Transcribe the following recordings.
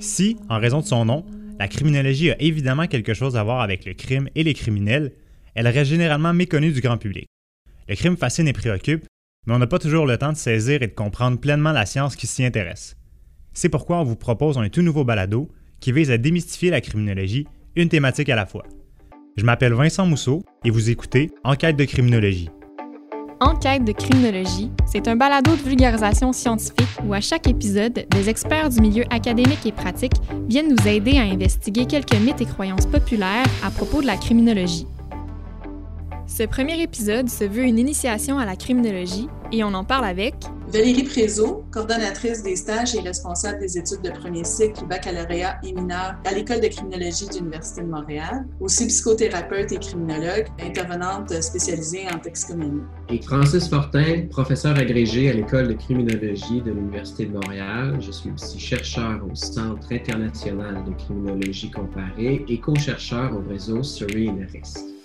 Si, en raison de son nom, la criminologie a évidemment quelque chose à voir avec le crime et les criminels, elle reste généralement méconnue du grand public. Le crime fascine et préoccupe, mais on n'a pas toujours le temps de saisir et de comprendre pleinement la science qui s'y intéresse. C'est pourquoi on vous propose un tout nouveau balado qui vise à démystifier la criminologie, une thématique à la fois. Je m'appelle Vincent Mousseau et vous écoutez Enquête de criminologie. Enquête de criminologie, c'est un balado de vulgarisation scientifique où à chaque épisode, des experts du milieu académique et pratique viennent nous aider à investiguer quelques mythes et croyances populaires à propos de la criminologie. Ce premier épisode se veut une initiation à la criminologie et on en parle avec Valérie Prézot, coordonnatrice des stages et responsable des études de premier cycle, baccalauréat et mineur à l'École de criminologie de l'Université de Montréal, aussi psychothérapeute et criminologue, intervenante spécialisée en toxicomanie. Et Francis Fortin, professeur agrégé à l'École de criminologie de l'Université de Montréal. Je suis aussi chercheur au Centre international de criminologie comparée et co-chercheur au réseau Serene Risk.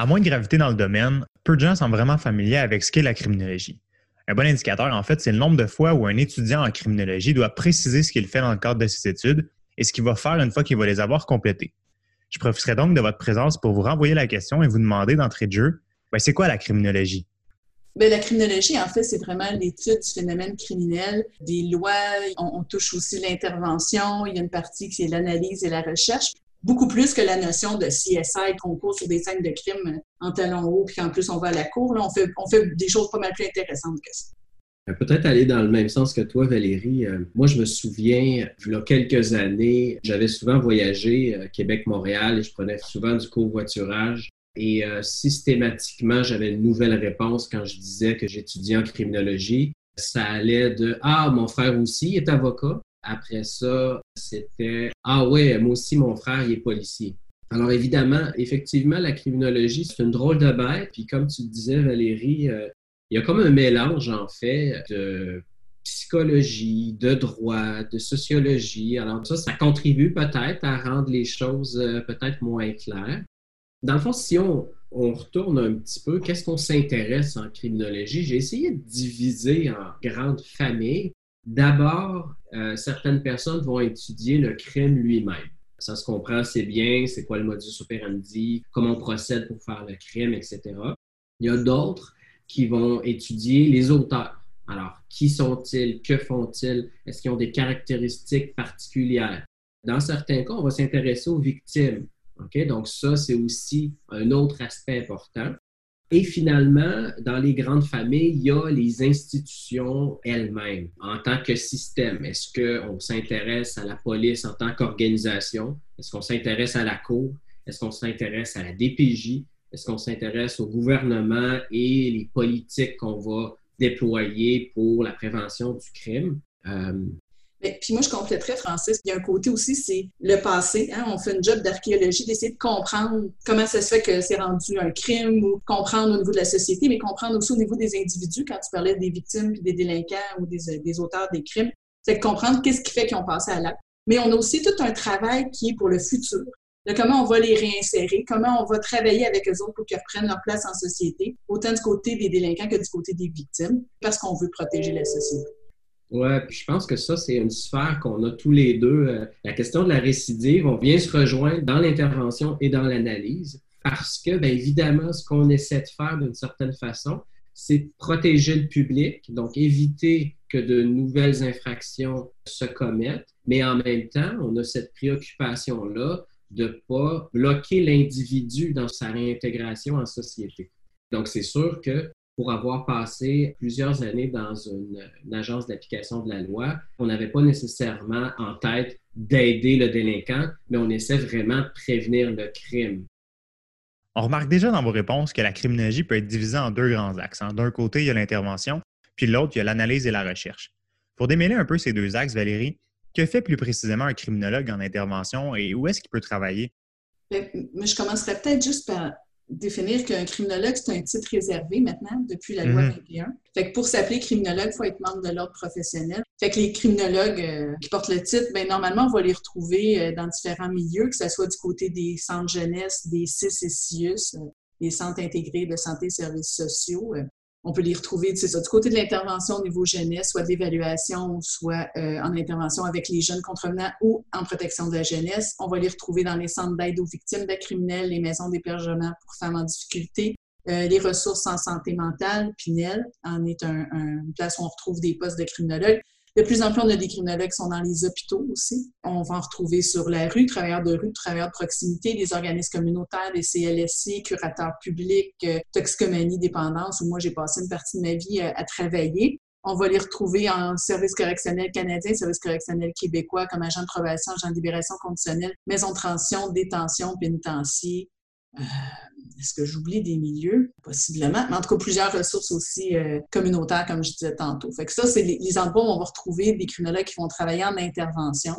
À moins de gravité dans le domaine, peu de gens sont vraiment familiers avec ce qu'est la criminologie. Un bon indicateur, en fait, c'est le nombre de fois où un étudiant en criminologie doit préciser ce qu'il fait dans le cadre de ses études et ce qu'il va faire une fois qu'il va les avoir complétées. Je profiterai donc de votre présence pour vous renvoyer la question et vous demander d'entrée de jeu, ben, c'est quoi la criminologie? Bien, la criminologie, en fait, c'est vraiment l'étude du phénomène criminel, des lois. On, on touche aussi l'intervention. Il y a une partie qui est l'analyse et la recherche beaucoup plus que la notion de CSI, concours sur des scènes de crime en talons hauts, puis en plus on va à la cour. Là, on, fait, on fait des choses pas mal plus intéressantes que ça. Euh, peut-être aller dans le même sens que toi, Valérie. Euh, moi, je me souviens, il y a quelques années, j'avais souvent voyagé euh, Québec-Montréal et je prenais souvent du covoiturage. Et systématiquement, j'avais une nouvelle réponse quand je disais que j'étudiais en criminologie. Ça allait de Ah, mon frère aussi est avocat. Après ça, c'était Ah ouais, moi aussi, mon frère, il est policier. Alors évidemment, effectivement, la criminologie, c'est une drôle de bête. Puis comme tu disais, Valérie, euh, il y a comme un mélange, en fait, de psychologie, de droit, de sociologie. Alors ça, ça contribue peut-être à rendre les choses euh, peut-être moins claires. Dans le fond, si on, on retourne un petit peu, qu'est-ce qu'on s'intéresse en criminologie? J'ai essayé de diviser en grandes familles. D'abord, euh, certaines personnes vont étudier le crime lui-même. Ça se comprend assez bien, c'est quoi le modus operandi, comment on procède pour faire le crime, etc. Il y a d'autres qui vont étudier les auteurs. Alors, qui sont-ils? Que font-ils? Est-ce qu'ils ont des caractéristiques particulières? Dans certains cas, on va s'intéresser aux victimes. Donc, ça, c'est aussi un autre aspect important. Et finalement, dans les grandes familles, il y a les institutions elles-mêmes en tant que système. Est-ce qu'on s'intéresse à la police en tant qu'organisation? Est-ce qu'on s'intéresse à la Cour? Est-ce qu'on s'intéresse à la DPJ? Est-ce qu'on s'intéresse au gouvernement et les politiques qu'on va déployer pour la prévention du crime? Euh, puis moi, je compléterais, Francis, il y a un côté aussi, c'est le passé. Hein? On fait une job d'archéologie, d'essayer de comprendre comment ça se fait que c'est rendu un crime ou comprendre au niveau de la société, mais comprendre aussi au niveau des individus, quand tu parlais des victimes puis des délinquants ou des, des auteurs des crimes, c'est de comprendre qu'est-ce qui fait qu'ils ont passé à l'acte. Mais on a aussi tout un travail qui est pour le futur, de comment on va les réinsérer, comment on va travailler avec eux autres pour qu'ils reprennent leur place en société, autant du côté des délinquants que du côté des victimes, parce qu'on veut protéger la société. Ouais, je pense que ça, c'est une sphère qu'on a tous les deux. Euh, la question de la récidive, on vient se rejoindre dans l'intervention et dans l'analyse parce que, bien évidemment, ce qu'on essaie de faire d'une certaine façon, c'est protéger le public, donc éviter que de nouvelles infractions se commettent, mais en même temps, on a cette préoccupation-là de ne pas bloquer l'individu dans sa réintégration en société. Donc, c'est sûr que pour avoir passé plusieurs années dans une, agence d'application de la loi, on n'avait pas nécessairement en tête d'aider le délinquant, mais on essaie vraiment de prévenir le crime. On remarque déjà dans vos réponses que la criminologie peut être divisée en deux grands axes. Hein. D'un côté, il y a l'intervention, puis de l'autre, il y a l'analyse et la recherche. Pour démêler un peu ces deux axes, Valérie, que fait plus précisément un criminologue en intervention et où est-ce qu'il peut travailler? Ben, je commencerai peut-être juste par définir qu'un criminologue, c'est un titre réservé maintenant depuis la loi 21. Mhm. Fait que pour s'appeler criminologue, il faut être membre de l'ordre professionnel. Fait que les criminologues euh, qui portent le titre, ben normalement, on va les retrouver euh, dans différents milieux, que ce soit du côté des centres jeunesse, des CIS et CIUS, euh, les centres intégrés de santé et services sociaux. On peut les retrouver, ça, du côté de l'intervention au niveau jeunesse, soit d'évaluation, soit euh, en intervention avec les jeunes contrevenants ou en protection de la jeunesse. On va les retrouver dans les centres d'aide aux victimes de criminels, les maisons d'hébergement pour femmes en difficulté, euh, les ressources en santé mentale, Pinel en est un, une place où on retrouve des postes de criminologues. De plus en plus, on a des criminologues qui sont dans les hôpitaux aussi. On va en retrouver sur la rue, travailleurs de rue, travailleurs de proximité, des organismes communautaires, des CLSC, curateurs publics, euh, toxicomanie, dépendance, où moi j'ai passé une partie de ma vie à, travailler. On va les retrouver en service correctionnel canadien, service correctionnel québécois, comme agent de probation, agent de libération conditionnelle, maison de transition, détention, pénitencier, euh, est-ce que j'oublie des milieux? Possiblement. Mais en tout cas, plusieurs ressources aussi euh, communautaires, comme je disais tantôt. Fait que ça, c'est les, les, endroits où on va retrouver des criminologues qui vont travailler en intervention.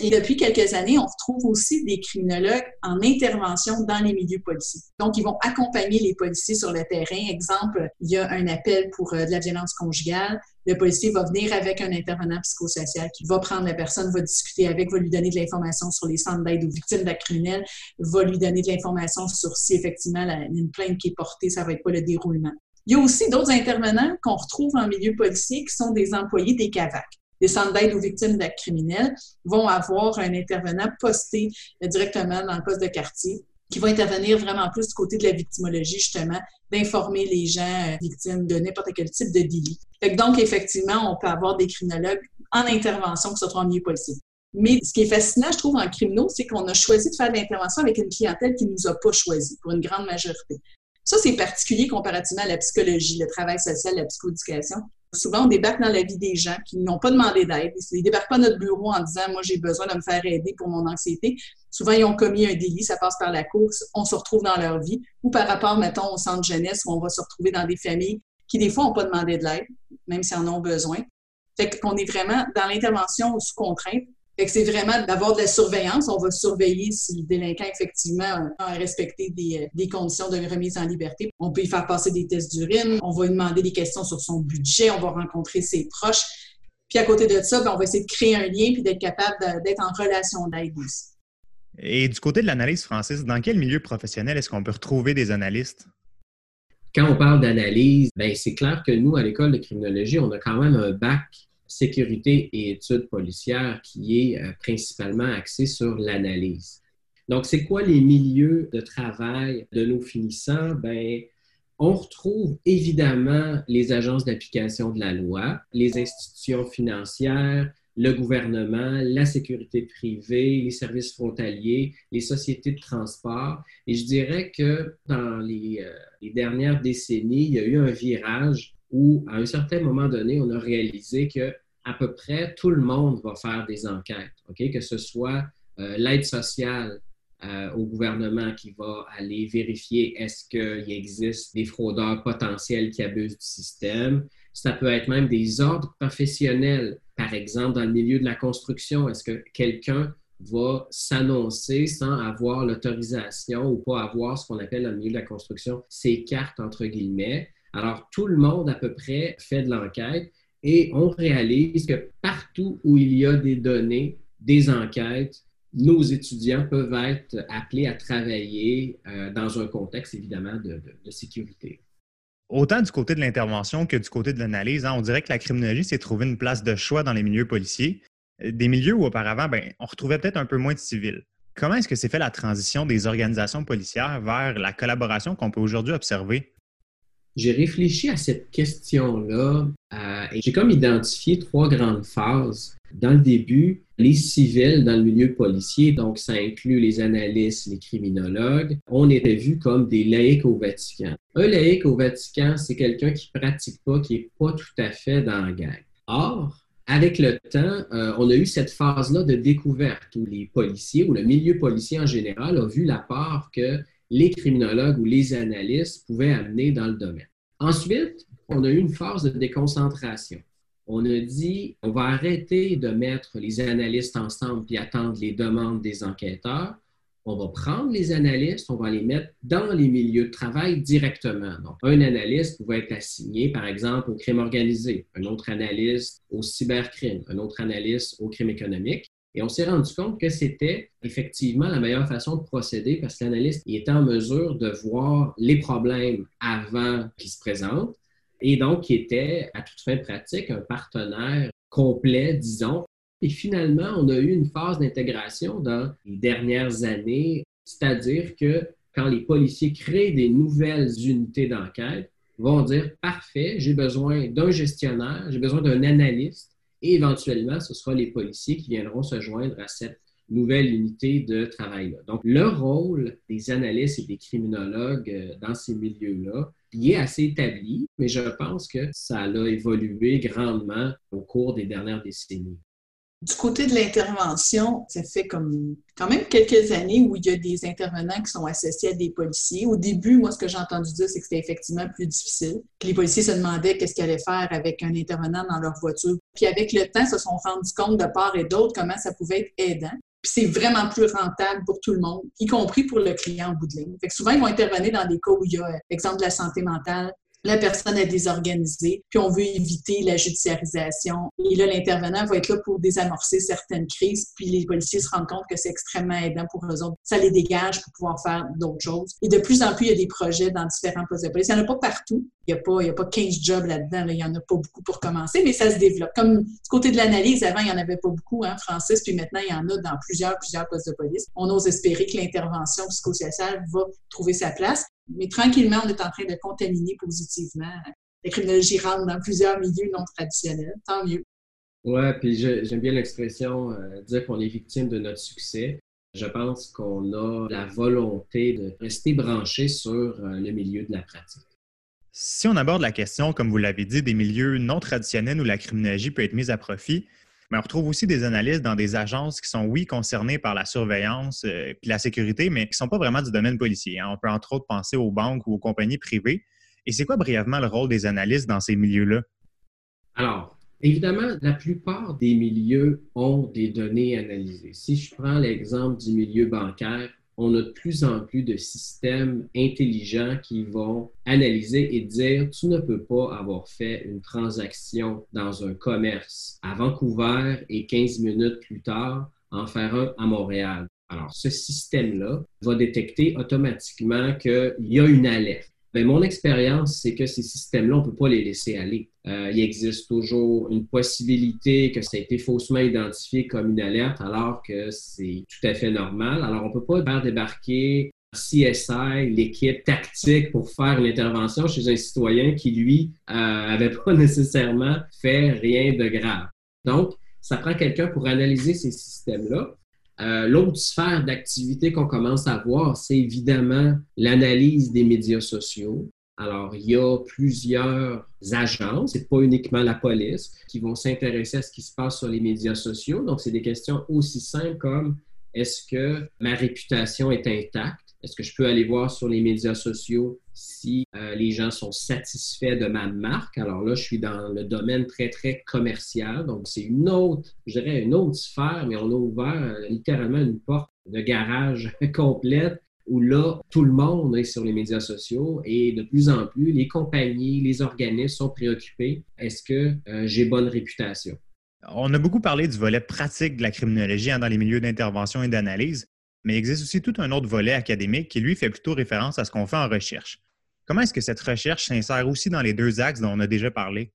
Et depuis quelques années, on retrouve aussi des criminologues en intervention dans les milieux policiers. Donc, ils vont accompagner les policiers sur le terrain. Exemple, il y a un appel pour euh, de la violence conjugale. Le policier va venir avec un intervenant psychosocial qui va prendre la personne, va discuter avec, va lui donner de l'information sur les centres d'aide aux victimes d'actes criminels, va lui donner de l'information sur si effectivement une plainte qui est portée, ça va être pas le déroulement. Il y a aussi d'autres intervenants qu'on retrouve en milieu policier qui sont des employés des CAVAC les centres d'aide aux victimes d'actes criminels vont avoir un intervenant posté directement dans le poste de quartier qui va intervenir vraiment plus du côté de la victimologie, justement, d'informer les gens euh, victimes de n'importe quel type de délit. donc, effectivement, on peut avoir des criminologues en intervention qui sont en milieu. Mais ce qui est fascinant, je trouve, en criminaux, c'est qu'on a choisi de faire de l'intervention avec une clientèle qui ne nous a pas choisi, pour une grande majorité. Ça, c'est particulier comparativement à la psychologie, le travail social, la psychoéducation. Souvent, on débarque dans la vie des gens qui n'ont pas demandé d'aide. Ils ne débarquent pas notre bureau en disant Moi, j'ai besoin de me faire aider pour mon anxiété. Souvent, ils ont commis un délit, ça passe par la course, on se retrouve dans leur vie. Ou par rapport, mettons, au centre jeunesse où on va se retrouver dans des familles qui, des fois, n'ont pas demandé de l'aide, même s'ils en ont besoin. Fait qu'on est vraiment dans l'intervention sous contrainte, c'est vraiment d'avoir de la surveillance. On va surveiller si le délinquant, effectivement, a respecté des, des, conditions de remise en liberté. On peut y faire passer des tests d'urine. On va lui demander des questions sur son budget. On va rencontrer ses proches. Puis à côté de ça, ben, on va essayer de créer un lien puis d'être capable d'être en relation d'aide aussi. Et du côté de l'analyse, Francis, dans quel milieu professionnel est-ce qu'on peut retrouver des analystes? Quand on parle d'analyse, ben, c'est clair que nous, à l'école de criminologie, on a quand même un bac sécurité et études policières qui est euh, principalement axé sur l'analyse. Donc, c'est quoi les milieux de travail de nos finissants? Ben, on retrouve évidemment les agences d'application de la loi, les institutions financières, le gouvernement, la sécurité privée, les services frontaliers, les sociétés de transport. Et je dirais que dans les, euh, les dernières décennies, il y a eu un virage où, à un certain moment donné, on a réalisé que à peu près tout le monde va faire des enquêtes? Que ce soit euh, l'aide sociale euh, au gouvernement qui va aller vérifier est-ce qu'il existe des fraudeurs potentiels qui abusent du système. Ça peut être même des ordres professionnels. Par exemple, dans le milieu de la construction, est-ce que quelqu'un va s'annoncer sans avoir l'autorisation ou pas avoir ce qu'on appelle dans le milieu de la construction ses cartes, entre guillemets? Alors, tout le monde à peu près fait de l'enquête et on réalise que partout où il y a des données, des enquêtes, nos étudiants peuvent être appelés à travailler euh, dans un contexte évidemment de, sécurité. Autant du côté de l'intervention que du côté de l'analyse, hein, on dirait que la criminologie s'est trouvée une place de choix dans les milieux policiers, euh, des milieux où auparavant, ben, on retrouvait peut-être un peu moins de civils. Comment est-ce que s'est fait la transition des organisations policières vers la collaboration qu'on peut aujourd'hui observer? J'ai réfléchi à cette question-là euh, j'ai comme identifié trois grandes phases. Dans le début, les civils dans le milieu policier, donc ça inclut les analystes, les criminologues, on était vus comme des laïcs au Vatican. Un laïc au Vatican, c'est quelqu'un qui pratique pas, qui est pas tout à fait dans la gang. Or, avec le temps, euh, on a eu cette phase-là de découverte où les policiers ou le milieu policier en général a vu la part que les criminologues ou les analystes pouvaient amener dans le domaine. Ensuite, on a eu une phase de déconcentration. On a dit, on va arrêter de mettre les analystes ensemble et attendre les demandes des enquêteurs. On va prendre les analystes, on va les mettre dans les milieux de travail directement. Donc, un analyste pouvait être assigné, par exemple, au crime organisé, un autre analyste au cybercrime, un autre analyste au crime économique. Et on s'est rendu compte que c'était effectivement la meilleure façon de procéder parce que l'analyste était en mesure de voir les problèmes avant qu'ils se présentent et donc qui était à toute fin pratique un partenaire complet, disons. Et finalement, on a eu une phase d'intégration dans les dernières années, c'est-à-dire que quand les policiers créent des nouvelles unités d'enquête, vont dire parfait, j'ai besoin d'un gestionnaire, j'ai besoin d'un analyste, et éventuellement, ce sera les policiers qui viendront se joindre à cette nouvelle unité de travail-là. Donc, le rôle des analystes et des criminologues euh, dans ces milieux-là, il est assez établi, mais je pense que ça a évolué grandement au cours des dernières décennies. Du côté de l'intervention, ça fait comme quand même quelques années où il y a des intervenants qui sont associés à des policiers. Au début, moi, ce que j'ai entendu dire, c'est que c'était effectivement plus difficile, les policiers se demandaient qu'est-ce qu'ils allaient faire avec un intervenant dans leur voiture. Puis avec le temps, se sont rendus compte de part et d'autre comment ça pouvait être aidant. Puis c'est vraiment plus rentable pour tout le monde, y compris pour le client en bout de ligne. Fait que souvent, ils vont intervenir dans des cas où il y a, exemple, de la santé mentale, la personne est désorganisée, puis on veut éviter la judiciarisation. Et là, l'intervenant va être là pour désamorcer certaines crises, puis les policiers se rendent compte que c'est extrêmement aidant pour eux autres. Ça les dégage pour pouvoir faire d'autres choses. Et de plus en plus, il y a des projets dans différents postes de police. Il n'y en a pas partout. Il n'y a, pas, il y a pas 15 jobs là-dedans. Il n'y en a pas beaucoup pour commencer, mais ça se développe. Comme du côté de l'analyse, avant, il n'y en avait pas beaucoup, hein, Francis, puis maintenant, il y en a dans plusieurs, plusieurs postes de police. On ose espérer que l'intervention psychosociale va trouver sa place. Mais tranquillement, on est en train de contaminer positivement. La criminologie rentre dans plusieurs milieux non traditionnels. Tant mieux. Oui, puis j'aime bien l'expression euh, dire qu'on est victime de notre succès. Je pense qu'on a la volonté de rester branché sur euh, le milieu de la pratique. Si on aborde la question, comme vous l'avez dit, des milieux non traditionnels où la criminologie peut être mise à profit, mais on retrouve aussi des analystes dans des agences qui sont, oui, concernées par la surveillance et euh, la sécurité, mais qui ne sont pas vraiment du domaine policier. Hein. On peut entre autres penser aux banques ou aux compagnies privées. Et c'est quoi brièvement le rôle des analystes dans ces milieux-là? Alors, évidemment, la plupart des milieux ont des données analysées. Si je prends l'exemple du milieu bancaire, on a de plus en plus de systèmes intelligents qui vont analyser et dire tu ne peux pas avoir fait une transaction dans un commerce à Vancouver et 15 minutes plus tard en faire un à Montréal. Alors, ce système-là va détecter automatiquement qu'il y a une alerte. Ben, mon expérience, c'est que ces systèmes-là, on ne peut pas les laisser aller. Euh, il existe toujours une possibilité que ça ait été faussement identifié comme une alerte, alors que c'est tout à fait normal. Alors, on ne peut pas faire débarquer CSI, l'équipe tactique pour faire une intervention chez un citoyen qui, lui, n'avait euh, pas nécessairement fait rien de grave. Donc, ça prend quelqu'un pour analyser ces systèmes-là. Euh, l'autre sphère d'activité qu'on commence à voir, c'est évidemment l'analyse des médias sociaux. Alors, il y a plusieurs agences, c'est pas uniquement la police, qui vont s'intéresser à ce qui se passe sur les médias sociaux. Donc, c'est des questions aussi simples comme est-ce que ma réputation est intacte? Est-ce que je peux aller voir sur les médias sociaux si euh, les gens sont satisfaits de ma marque? Alors là, je suis dans le domaine très, très commercial. Donc, c'est une autre, je dirais, une autre sphère, mais on a ouvert euh, littéralement une porte de garage complète où là, tout le monde est sur les médias sociaux et de plus en plus, les compagnies, les organismes sont préoccupés. Est-ce que euh, j'ai bonne réputation? On a beaucoup parlé du volet pratique de la criminologie hein, dans les milieux d'intervention et d'analyse, mais il existe aussi tout un autre volet académique qui, lui, fait plutôt référence à ce qu'on fait en recherche. Comment est-ce que cette recherche s'insère aussi dans les deux axes dont on a déjà parlé?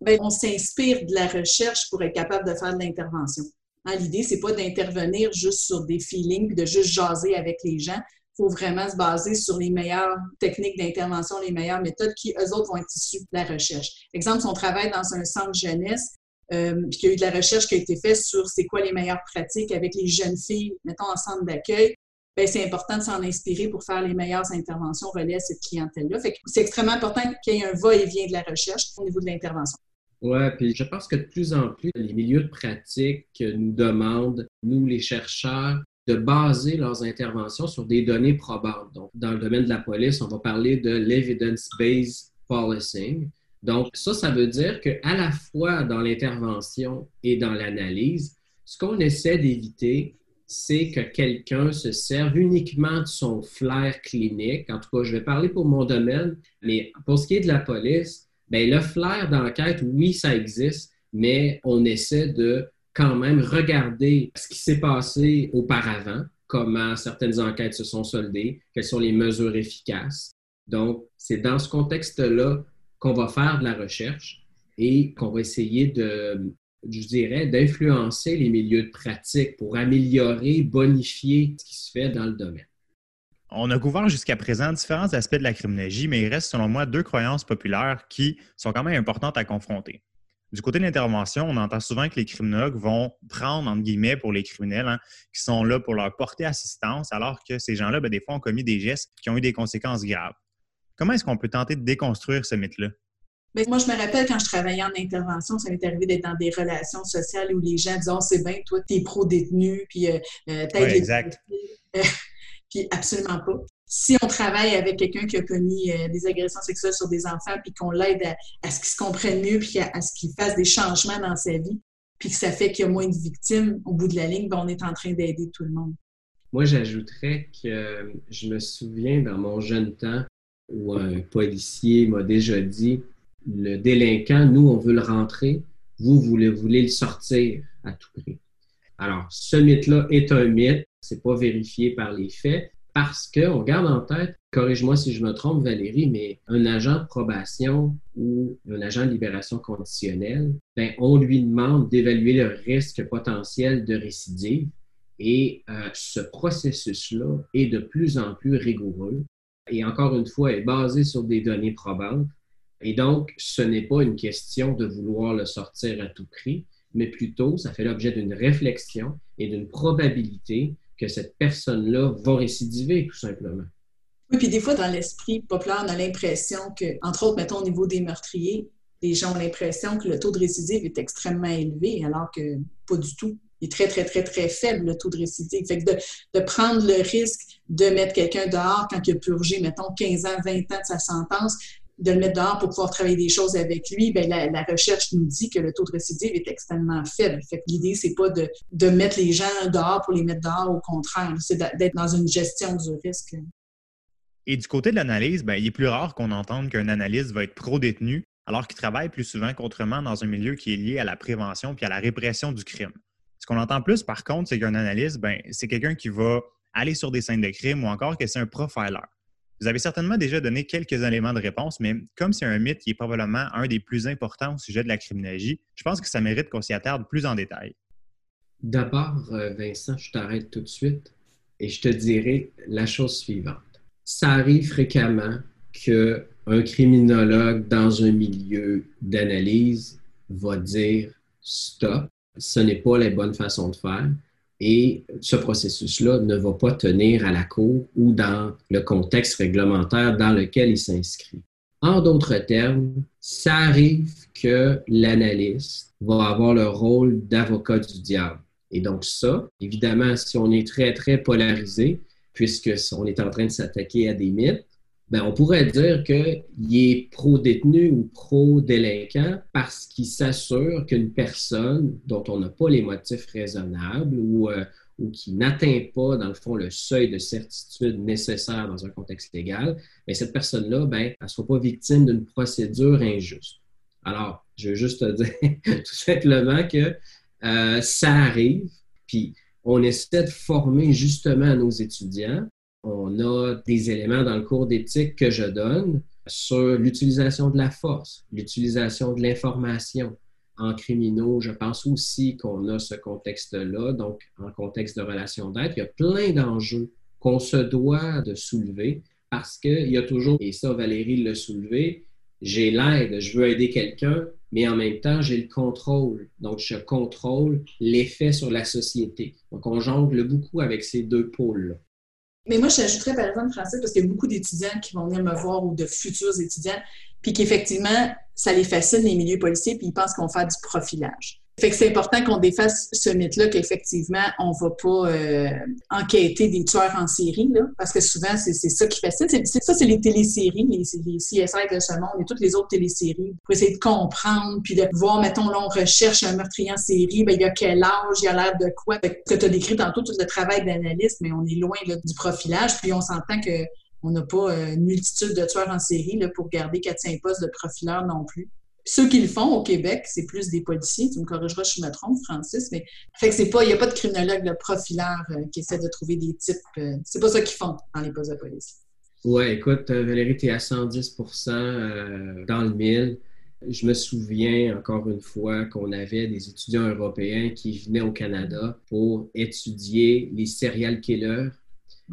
Bien, on s'inspire de la recherche pour être capable de faire de l'intervention. Hein, l'idée, c'est pas d'intervenir juste sur des feelings, de juste jaser avec les gens. Il faut vraiment se baser sur les meilleures techniques d'intervention, les meilleures méthodes qui, eux autres, vont être issues de la recherche. Exemple, si on travaille dans un centre jeunesse, euh, puis qu'il y a eu de la recherche qui a été faite sur c'est quoi les meilleures pratiques avec les jeunes filles, mettons, en centre d'accueil, ben, c'est important de s'en inspirer pour faire les meilleures interventions relais à cette clientèle-là. c'est extrêmement important qu'il y ait un va-et-vient de la recherche au niveau de l'intervention. Oui, puis je pense que de plus en plus, les milieux de pratique nous demandent, nous les chercheurs, de baser leurs interventions sur des données probantes. Donc, dans le domaine de la police, on va parler de l'evidence-based policing. Donc, ça, ça veut dire qu'à la fois dans l'intervention et dans l'analyse, ce qu'on essaie d'éviter, c'est que quelqu'un se serve uniquement de son flair clinique. En tout cas, je vais parler pour mon domaine, mais pour ce qui est de la police, bien, le flair d'enquête, oui, ça existe, mais on essaie de quand même regarder ce qui s'est passé auparavant, comment certaines enquêtes se sont soldées, quelles sont les mesures efficaces. Donc, c'est dans ce contexte-là qu'on va faire de la recherche et qu'on va essayer de, je dirais, d'influencer les milieux de pratique pour améliorer, bonifier ce qui se fait dans le domaine. On a couvert jusqu'à présent différents aspects de la criminologie, mais il reste selon moi deux croyances populaires qui sont quand même importantes à confronter. Du côté de l'intervention, on entend souvent que les criminologues vont prendre, entre guillemets, pour les criminels, hein, qui sont là pour leur porter assistance, alors que ces gens-là, ben, des fois, ont commis des gestes qui ont eu des conséquences graves. Comment est-ce qu'on peut tenter de déconstruire ce mythe-là? Bien, moi, je me rappelle quand je travaillais en intervention, ça m'est arrivé d'être dans des relations sociales où les gens disent oh, c'est bien, toi, t'es pro-détenu, puis euh, euh ouais, exact. puis absolument pas si on travaille avec quelqu'un qui a commis euh, des agressions sexuelles sur des enfants, puis qu'on l'aide à, ce qu'il se comprenne mieux, puis à, ce qu'il fasse des changements dans sa vie, puis que ça fait qu'il y a moins de victimes au bout de la ligne, ben, on est en train d'aider tout le monde. Moi, j'ajouterais que je me souviens dans mon jeune temps où un policier m'a déjà dit le délinquant, nous, on veut le rentrer, vous, vous voulez le sortir à tout prix. Alors, ce mythe-là est un mythe, c'est pas vérifié par les faits, parce qu'on garde en tête, corrige-moi si je me trompe Valérie, mais un agent de probation ou un agent de libération conditionnelle, ben, on lui demande d'évaluer le risque potentiel de récidive. Et euh, ce processus-là est de plus en plus rigoureux et encore une fois est basé sur des données probantes. Et donc, ce n'est pas une question de vouloir le sortir à tout prix, mais plutôt, ça fait l'objet d'une réflexion et d'une probabilité que cette personne-là va récidiver, tout simplement. Oui, puis des fois, dans l'esprit populaire, on a l'impression que, entre autres, mettons au niveau des meurtriers, les gens ont l'impression que le taux de récidive est extrêmement élevé, alors que pas du tout. Il est très, très, très, très faible, le taux de récidive. Fait que de, de prendre le risque de mettre quelqu'un dehors quand il a purgé, mettons, 15 ans, 20 ans de sa sentence, de le mettre dehors pour pouvoir travailler des choses avec lui, bien, la, recherche nous dit que le taux de récidive est extrêmement faible. Fait l'idée, c'est pas de, de, mettre les gens dehors pour les mettre dehors, au contraire, c'est d'être dans une gestion du risque. Et du côté de l'analyse, bien, il est plus rare qu'on entende qu'un analyste va être pro-détenu alors qu'il travaille plus souvent qu'autrement dans un milieu qui est lié à la prévention puis à la répression du crime. Qu'on entend plus, par contre, c'est qu'un analyste, ben, c'est quelqu'un qui va aller sur des scènes de crime ou encore que c'est un profiler. Vous avez certainement déjà donné quelques éléments de réponse, mais comme c'est un mythe qui est probablement un des plus importants au sujet de la criminologie, je pense que ça mérite qu'on s'y attarde plus en détail. D'abord, euh, Vincent, je t'arrête tout de suite et je te dirai la chose suivante. Ça arrive fréquemment qu'un criminologue dans un milieu d'analyse va dire stop, ce n'est pas la bonne façon de faire et ce processus-là ne va pas tenir à la cour ou dans le contexte réglementaire dans lequel il s'inscrit. En d'autres termes, ça arrive que l'analyste va avoir le rôle d'avocat du diable. Et donc ça, évidemment, si on est très, très polarisé, puisque on est en train de s'attaquer à des mythes, ben, on pourrait dire qu'il est pro-détenu ou pro-délinquant parce qu'il s'assure qu'une personne dont on n'a pas les motifs raisonnables ou, euh, ou qui n'atteint pas, dans le fond, le seuil de certitude nécessaire dans un contexte légal, ben, cette personne-là, ben, elle ne soit pas victime d'une procédure injuste. Alors, je veux juste te dire tout simplement que euh, ça arrive, puis on essaie de former justement nos étudiants on a des éléments dans le cours d'éthique que je donne sur l'utilisation de la force, l'utilisation de l'information. En criminaux, je pense aussi qu'on a ce contexte-là, donc en contexte de relation d'aide, il y a plein d'enjeux qu'on se doit de soulever parce qu'il y a toujours, et ça Valérie l'a soulevé, j'ai l'aide, je veux aider quelqu'un, mais en même temps, j'ai le contrôle. Donc, je contrôle l'effet sur la société. Donc, on jongle beaucoup avec ces deux pôles-là. Mais moi, j'ajouterais par exemple, Francis, parce qu'il y a beaucoup d'étudiants qui vont venir me voir ou de futurs étudiants, puis qu'effectivement, ça les fascine les milieux policiers, puis ils pensent qu'on fait du profilage. Fait que c'est important qu'on défasse ce mythe-là qu'effectivement, on va pas euh, enquêter des tueurs en série, là, parce que souvent, c'est ça qui fascine. C'est ça, c'est les téléséries, les, les CSI de ce monde et toutes les autres téléséries, pour essayer de comprendre, puis de voir, mettons, là, on recherche un meurtrier en série, ben, il y a quel âge, il a l'air de quoi. Fait que tu as décrit tantôt tout le travail d'analyste, mais on est loin du profilage, puis on s'entend que on n'a pas euh, une multitude de tueurs en série là, pour garder 4-5 postes de profileurs non plus. Ceux qui le font au Québec, c'est plus des policiers. Tu me corrigeras si je me trompe, Francis, mais fait que c'est pas, il n'y a pas de criminologue, de profileur euh, qui essaie de trouver des types. Euh, c'est pas ça qu'ils font dans les postes de police. Oui, écoute, euh, Valérie, tu es à 110% euh, dans le mille. Je me souviens encore une fois qu'on avait des étudiants européens qui venaient au Canada pour étudier les serial killers.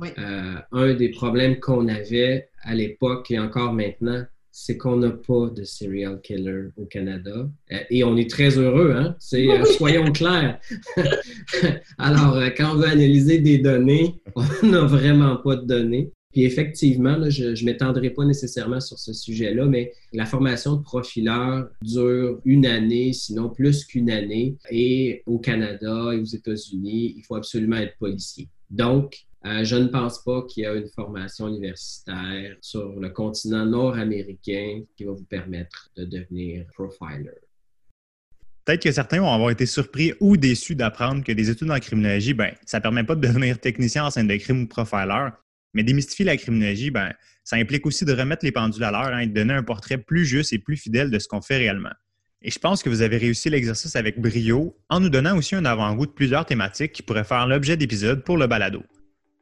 Euh, un des problèmes qu'on avait à l'époque et encore maintenant, c'est qu'on n'a pas de serial killer au Canada. Euh, et on est très heureux, hein? C'est, euh, soyons clairs. Alors, euh, quand on veut analyser des données, on n'a vraiment pas de données. Puis effectivement, je ne m'étendrai pas nécessairement sur ce sujet-là, mais la formation de profileur dure une année, sinon plus qu'une année. Et au Canada et aux États-Unis, il faut absolument être policier. Donc, euh, je ne pense pas qu'il y a une formation universitaire sur le continent nord-américain qui va vous permettre de devenir profiler. Peut-être que certains vont avoir été surpris ou déçus d'apprendre que des études en criminologie, ben, ça ne permet pas de devenir technicien en scène de crime ou profiler. Mais démystifier la criminologie, ben, ça implique aussi de remettre les pendules à l'heure hein, et de donner un portrait plus juste et plus fidèle de ce qu'on fait réellement. Et je pense que vous avez réussi l'exercice avec brio en nous donnant aussi un avant-goût de plusieurs thématiques qui pourraient faire l'objet d'épisodes pour le balado.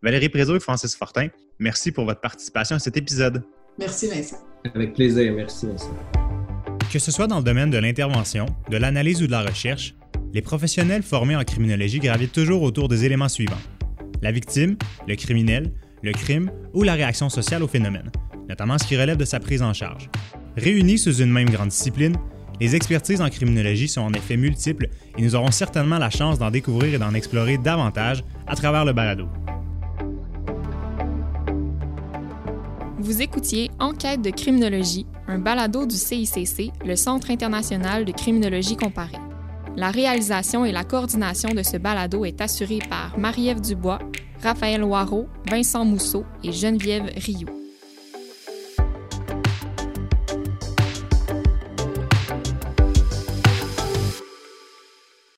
Valérie Prézo et Francis Fortin, merci pour votre participation à cet épisode. Merci Vincent. Avec plaisir, merci Vincent. Que ce soit dans le domaine de l'intervention, de l'analyse ou de la recherche, les professionnels formés en criminologie gravitent toujours autour des éléments suivants. La victime, le criminel, le crime ou la réaction sociale au phénomène, notamment ce qui relève de sa prise en charge. Réunis sous une même grande discipline, les expertises en criminologie sont en effet multiples et nous aurons certainement la chance d'en découvrir et d'en explorer davantage à travers le balado. Vous écoutiez Enquête de criminologie, un balado du CICC, le Centre international de criminologie comparée. La réalisation et la coordination de ce balado est assurée par Marie-Ève Dubois, Raphaël Loireau, Vincent Mousseau et Geneviève Rioux.